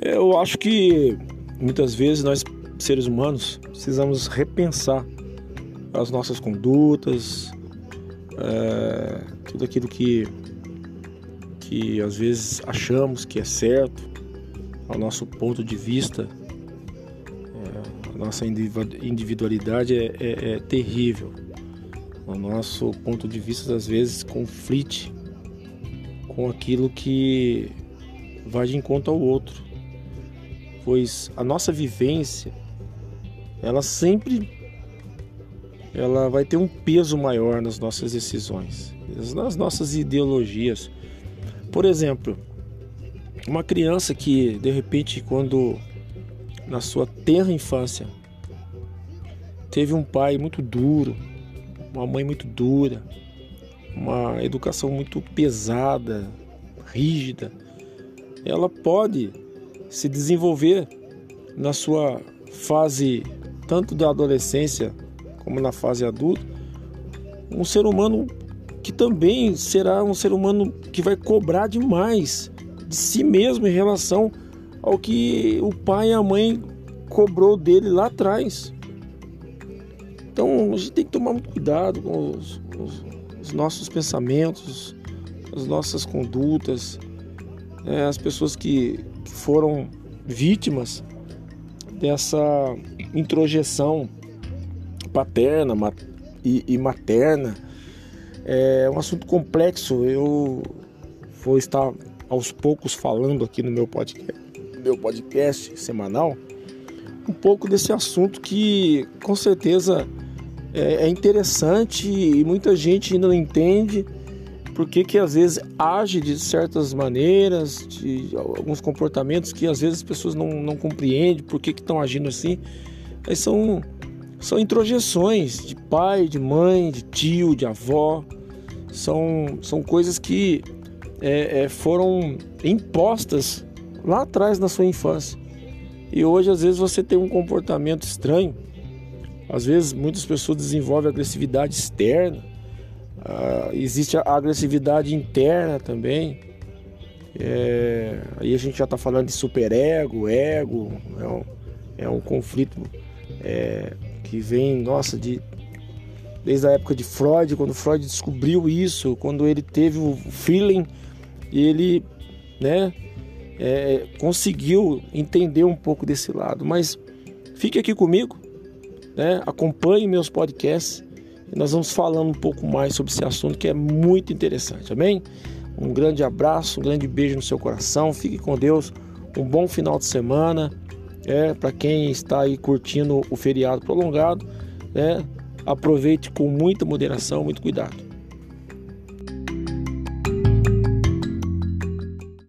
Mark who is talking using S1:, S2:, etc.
S1: Eu acho que muitas vezes nós, seres humanos, precisamos repensar as nossas condutas, é, tudo aquilo que, que às vezes achamos que é certo, ao nosso ponto de vista, é, a nossa individualidade é, é, é terrível. O nosso ponto de vista às vezes conflite com aquilo que vai de encontro ao outro, pois a nossa vivência ela sempre ela vai ter um peso maior nas nossas decisões, nas nossas ideologias. Por exemplo, uma criança que de repente quando na sua tenra infância teve um pai muito duro, uma mãe muito dura, uma educação muito pesada, rígida, ela pode se desenvolver na sua fase tanto da adolescência como na fase adulta, um ser humano que também será um ser humano que vai cobrar demais de si mesmo em relação ao que o pai e a mãe cobrou dele lá atrás. Então a gente tem que tomar muito cuidado com os, os, os nossos pensamentos, as nossas condutas, é, as pessoas que, que foram vítimas dessa introjeção paterna e, e materna. É um assunto complexo. Eu vou estar aos poucos falando aqui no meu podcast, meu podcast semanal um pouco desse assunto que com certeza é, é interessante e muita gente ainda não entende por que, que às vezes age de certas maneiras, de alguns comportamentos que às vezes as pessoas não, não compreendem por que estão agindo assim. Mas são, são introjeções de pai, de mãe, de tio, de avó. São, são coisas que é, é, foram impostas lá atrás na sua infância. E hoje, às vezes, você tem um comportamento estranho. Às vezes, muitas pessoas desenvolvem agressividade externa Uh, existe a agressividade interna também. É, aí a gente já está falando de superego, ego, é um, é um conflito é, que vem, nossa, de, desde a época de Freud, quando Freud descobriu isso, quando ele teve o feeling ele né, é, conseguiu entender um pouco desse lado. Mas fique aqui comigo, né, acompanhe meus podcasts e nós vamos falando um pouco mais sobre esse assunto que é muito interessante, amém? Um grande abraço, um grande beijo no seu coração, fique com Deus, um bom final de semana, é, para quem está aí curtindo o feriado prolongado, é, aproveite com muita moderação, muito cuidado.